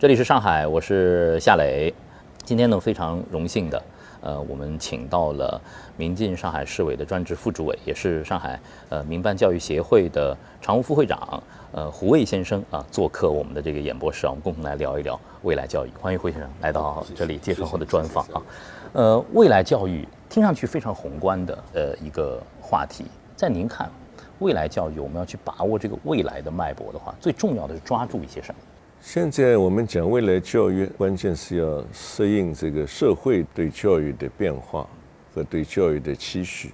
这里是上海，我是夏磊。今天呢，非常荣幸的，呃，我们请到了民进上海市委的专职副主委，也是上海呃民办教育协会的常务副会长，呃，胡卫先生啊，做客我们的这个演播室啊，我们共同来聊一聊未来教育。欢迎胡先生来到这里接受我的专访啊。呃，未来教育听上去非常宏观的呃一个话题，在您看，未来教育我们要去把握这个未来的脉搏的话，最重要的是抓住一些什么？现在我们讲未来教育，关键是要适应这个社会对教育的变化和对教育的期许。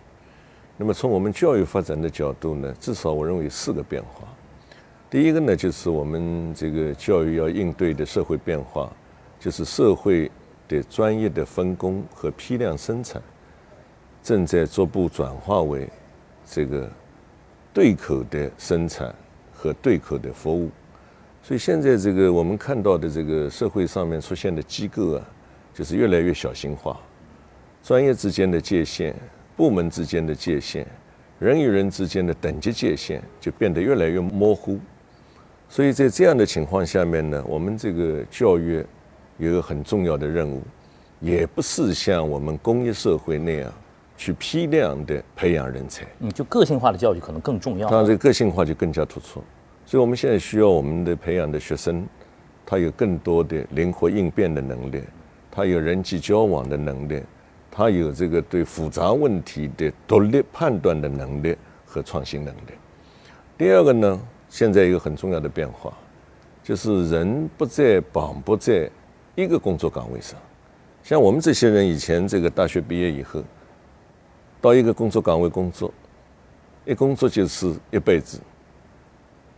那么从我们教育发展的角度呢，至少我认为四个变化。第一个呢，就是我们这个教育要应对的社会变化，就是社会的专业的分工和批量生产正在逐步转化为这个对口的生产和对口的服务。所以现在这个我们看到的这个社会上面出现的机构啊，就是越来越小型化，专业之间的界限、部门之间的界限、人与人之间的等级界限就变得越来越模糊。所以在这样的情况下面呢，我们这个教育有一个很重要的任务，也不是像我们工业社会那样去批量的培养人才。嗯，就个性化的教育可能更重要。当然，这个个性化就更加突出。所以，我们现在需要我们的培养的学生，他有更多的灵活应变的能力，他有人际交往的能力，他有这个对复杂问题的独立判断的能力和创新能力。第二个呢，现在一个很重要的变化，就是人不再绑不在一个工作岗位上。像我们这些人以前这个大学毕业以后，到一个工作岗位工作，一工作就是一辈子。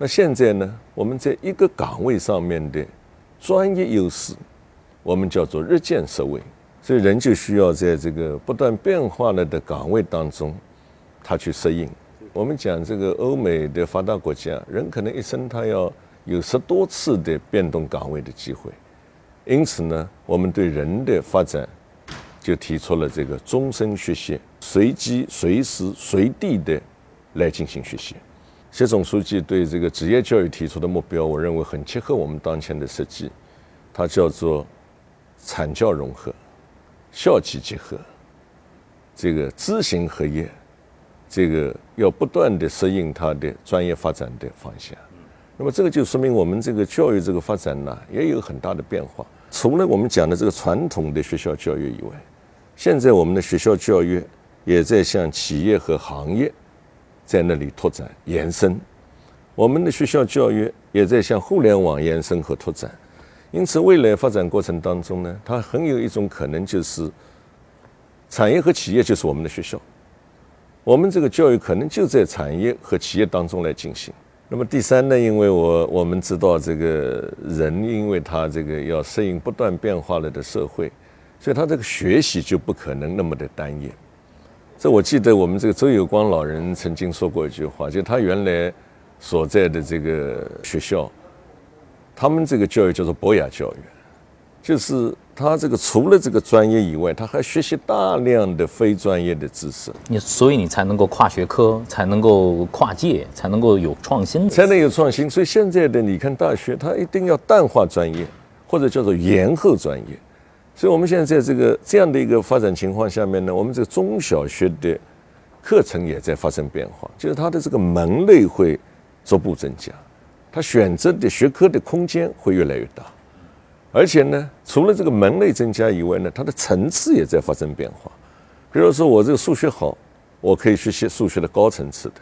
那现在呢？我们在一个岗位上面的专业优势，我们叫做日渐式微，所以人就需要在这个不断变化了的岗位当中，他去适应。我们讲这个欧美的发达国家，人可能一生他要有十多次的变动岗位的机会，因此呢，我们对人的发展就提出了这个终身学习、随机、随时、随地的来进行学习。习总书记对这个职业教育提出的目标，我认为很切合我们当前的实际。它叫做产教融合、校企结合，这个知行合一，这个要不断的适应它的专业发展的方向。那么这个就说明我们这个教育这个发展呢，也有很大的变化。除了我们讲的这个传统的学校教育以外，现在我们的学校教育也在向企业和行业。在那里拓展延伸，我们的学校教育也在向互联网延伸和拓展，因此未来发展过程当中呢，它很有一种可能就是产业和企业就是我们的学校，我们这个教育可能就在产业和企业当中来进行。那么第三呢，因为我我们知道这个人，因为他这个要适应不断变化了的社会，所以他这个学习就不可能那么的单一。这我记得，我们这个周有光老人曾经说过一句话，就他原来所在的这个学校，他们这个教育叫做博雅教育，就是他这个除了这个专业以外，他还学习大量的非专业的知识。你所以你才能够跨学科，才能够跨界，才能够有创新，才能有创新。所以现在的你看大学，它一定要淡化专业，或者叫做延后专业。所以，我们现在在这个这样的一个发展情况下面呢，我们这个中小学的课程也在发生变化，就是它的这个门类会逐步增加，它选择的学科的空间会越来越大，而且呢，除了这个门类增加以外呢，它的层次也在发生变化。比如说，我这个数学好，我可以学习数学的高层次的；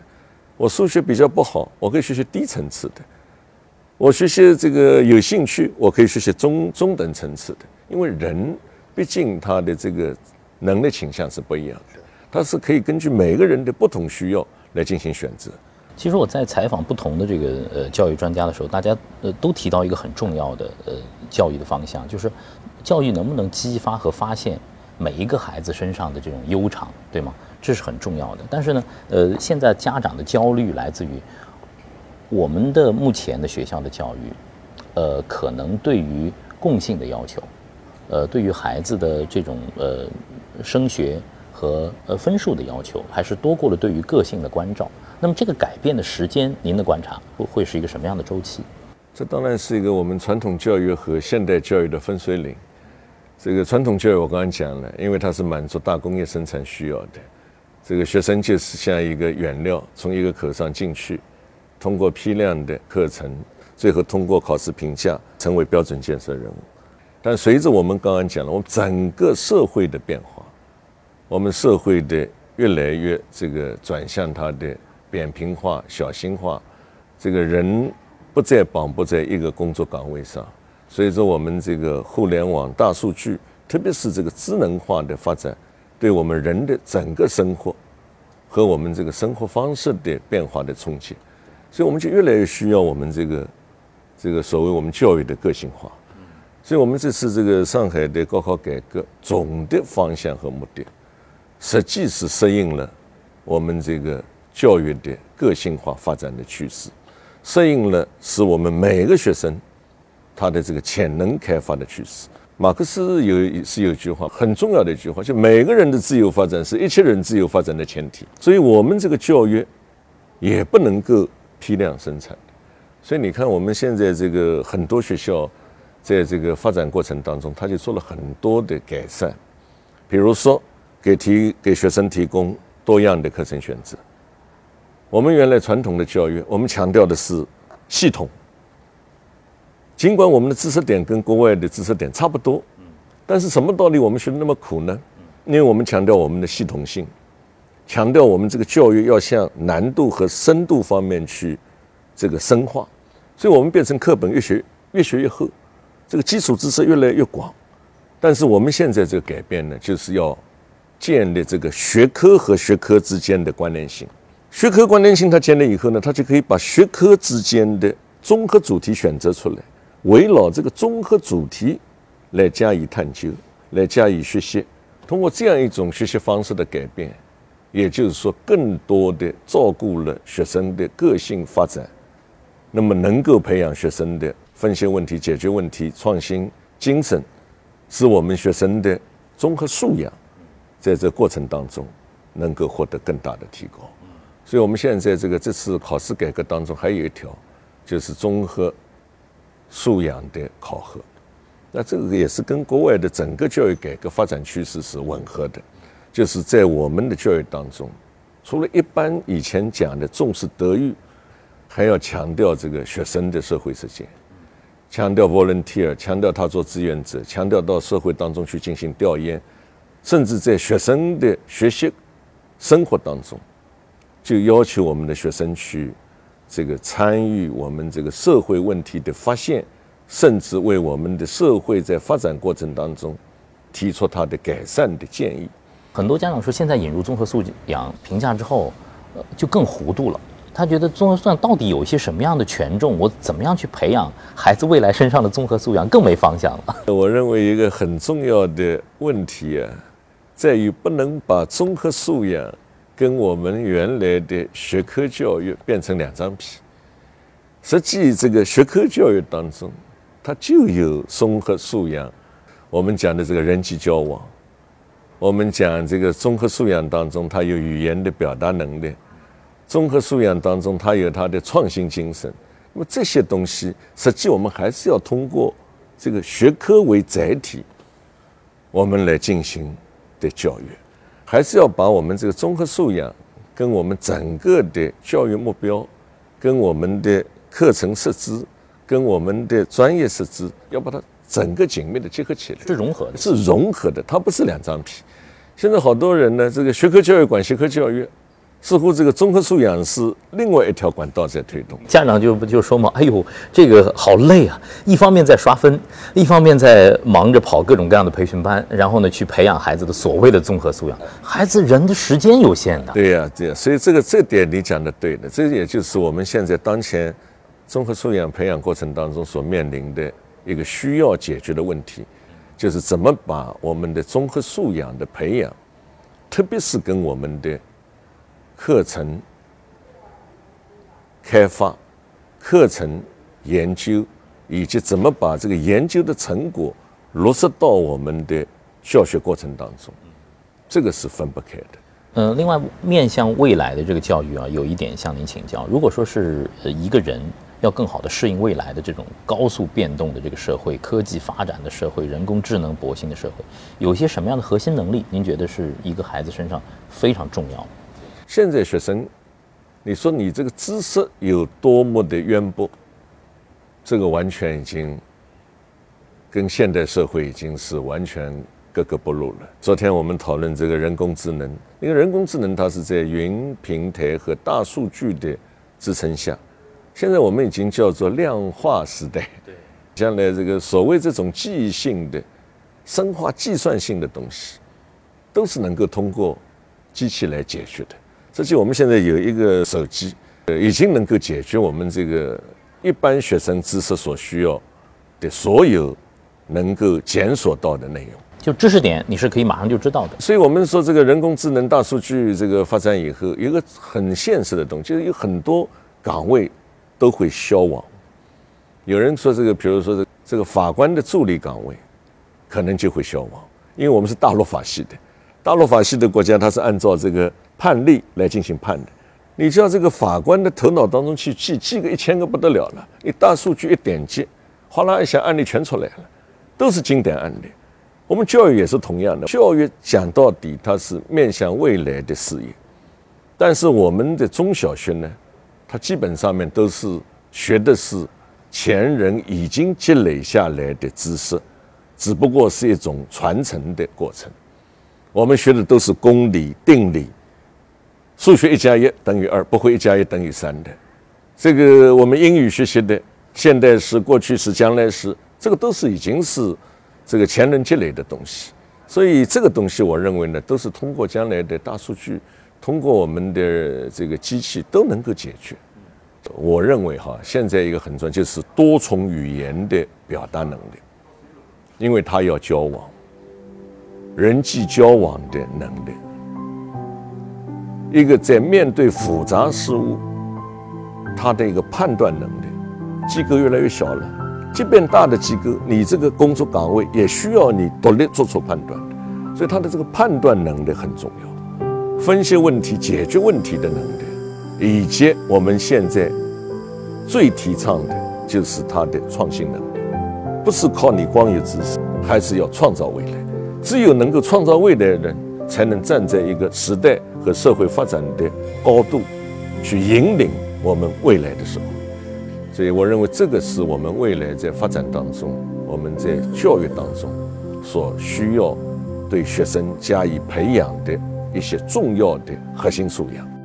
我数学比较不好，我可以学习低层次的；我学习这个有兴趣，我可以学习中中等层次的。因为人毕竟他的这个能力倾向是不一样的，他是可以根据每个人的不同需要来进行选择。其实我在采访不同的这个呃教育专家的时候，大家呃都提到一个很重要的呃教育的方向，就是教育能不能激发和发现每一个孩子身上的这种优长，对吗？这是很重要的。但是呢，呃，现在家长的焦虑来自于我们的目前的学校的教育，呃，可能对于共性的要求。呃，对于孩子的这种呃升学和呃分数的要求，还是多过了对于个性的关照。那么这个改变的时间，您的观察会会是一个什么样的周期？这当然是一个我们传统教育和现代教育的分水岭。这个传统教育我刚刚讲了，因为它是满足大工业生产需要的，这个学生就是像一个原料，从一个口上进去，通过批量的课程，最后通过考试评价成为标准建设人物。但随着我们刚刚讲了，我们整个社会的变化，我们社会的越来越这个转向它的扁平化、小型化，这个人不再绑不在一个工作岗位上。随着我们这个互联网、大数据，特别是这个智能化的发展，对我们人的整个生活和我们这个生活方式的变化的冲击，所以我们就越来越需要我们这个这个所谓我们教育的个性化。所以，我们这次这个上海的高考改革总的方向和目的，实际是适应了我们这个教育的个性化发展的趋势，适应了使我们每个学生。他的这个潜能开发的趋势，马克思有是有一句话很重要的一句话，就每个人的自由发展是一切人自由发展的前提。所以，我们这个教育也不能够批量生产。所以，你看我们现在这个很多学校在这个发展过程当中，他就做了很多的改善，比如说给提给学生提供多样的课程选择。我们原来传统的教育，我们强调的是系统。尽管我们的知识点跟国外的知识点差不多，但是什么道理我们学的那么苦呢？因为我们强调我们的系统性，强调我们这个教育要向难度和深度方面去这个深化，所以我们变成课本越学越学越厚，这个基础知识越来越广。但是我们现在这个改变呢，就是要建立这个学科和学科之间的关联性。学科关联性它建立以后呢，它就可以把学科之间的综合主题选择出来。围绕这个综合主题来加以探究，来加以学习。通过这样一种学习方式的改变，也就是说，更多的照顾了学生的个性发展，那么能够培养学生的分析问题、解决问题、创新精神，使我们学生的综合素养在这过程当中能够获得更大的提高。所以，我们现在这个这次考试改革当中还有一条，就是综合。素养的考核，那这个也是跟国外的整个教育改革发展趋势是吻合的，就是在我们的教育当中，除了一般以前讲的重视德育，还要强调这个学生的社会实践，强调 volunteer，强调他做志愿者，强调到社会当中去进行调研，甚至在学生的学习生活当中，就要求我们的学生去。这个参与我们这个社会问题的发现，甚至为我们的社会在发展过程当中提出他的改善的建议。很多家长说，现在引入综合素养评价之后，呃，就更糊涂了。他觉得综合素养到底有一些什么样的权重？我怎么样去培养孩子未来身上的综合素养，更没方向了。我认为一个很重要的问题啊，在于不能把综合素养。跟我们原来的学科教育变成两张皮。实际这个学科教育当中，它就有综合素养。我们讲的这个人际交往，我们讲这个综合素养当中，它有语言的表达能力；综合素养当中，它有它的创新精神。那么这些东西，实际我们还是要通过这个学科为载体，我们来进行的教育。还是要把我们这个综合素养，跟我们整个的教育目标，跟我们的课程设置，跟我们的专业设置，要把它整个紧密的结合起来，是融合的，是融合的，它不是两张皮。现在好多人呢，这个学科教育管学科教育。似乎这个综合素养是另外一条管道在推动，家长就不就说嘛，哎呦，这个好累啊！一方面在刷分，一方面在忙着跑各种各样的培训班，然后呢去培养孩子的所谓的综合素养。孩子人的时间有限的，对呀，对呀。所以这个这点你讲的对的，这也就是我们现在当前综合素养培养过程当中所面临的一个需要解决的问题，就是怎么把我们的综合素养的培养，特别是跟我们的。课程开发、课程研究，以及怎么把这个研究的成果落实到我们的教学过程当中，这个是分不开的。嗯，另外面向未来的这个教育啊，有一点向您请教：如果说是一个人要更好的适应未来的这种高速变动的这个社会、科技发展的社会、人工智能博兴的社会，有些什么样的核心能力？您觉得是一个孩子身上非常重要？现在学生，你说你这个知识有多么的渊博，这个完全已经跟现代社会已经是完全格格不入了。昨天我们讨论这个人工智能，因为人工智能它是在云平台和大数据的支撑下。现在我们已经叫做量化时代，对，将来这个所谓这种记忆性的、深化计算性的东西，都是能够通过机器来解决的。实际我们现在有一个手机，呃，已经能够解决我们这个一般学生知识所需要的所有能够检索到的内容。就知识点，你是可以马上就知道的。所以我们说，这个人工智能、大数据这个发展以后，有一个很现实的东西，就是有很多岗位。都会消亡。有人说这个，比如说这这个法官的助理岗位，可能就会消亡，因为我们是大陆法系的，大陆法系的国家，它是按照这个判例来进行判的。你叫这个法官的头脑当中去记，记个一千个不得了了。一大数据一点击，哗啦一下案例全出来了，都是经典案例。我们教育也是同样的，教育讲到底它是面向未来的事业，但是我们的中小学呢？它基本上面都是学的是前人已经积累下来的知识，只不过是一种传承的过程。我们学的都是公理、定理，数学一加一等于二，不会一加一等于三的。这个我们英语学习的现代史、过去史、将来史，这个都是已经是这个前人积累的东西。所以这个东西，我认为呢，都是通过将来的大数据。通过我们的这个机器都能够解决。我认为哈，现在一个很重要就是多重语言的表达能力，因为他要交往，人际交往的能力。一个在面对复杂事物，他的一个判断能力。机构越来越小了，即便大的机构，你这个工作岗位也需要你独立做出判断所以他的这个判断能力很重要。分析问题、解决问题的能力，以及我们现在最提倡的就是他的创新能力，不是靠你光有知识，还是要创造未来。只有能够创造未来的人，才能站在一个时代和社会发展的高度，去引领我们未来的时候。所以，我认为这个是我们未来在发展当中，我们在教育当中所需要对学生加以培养的。一些重要的核心素养。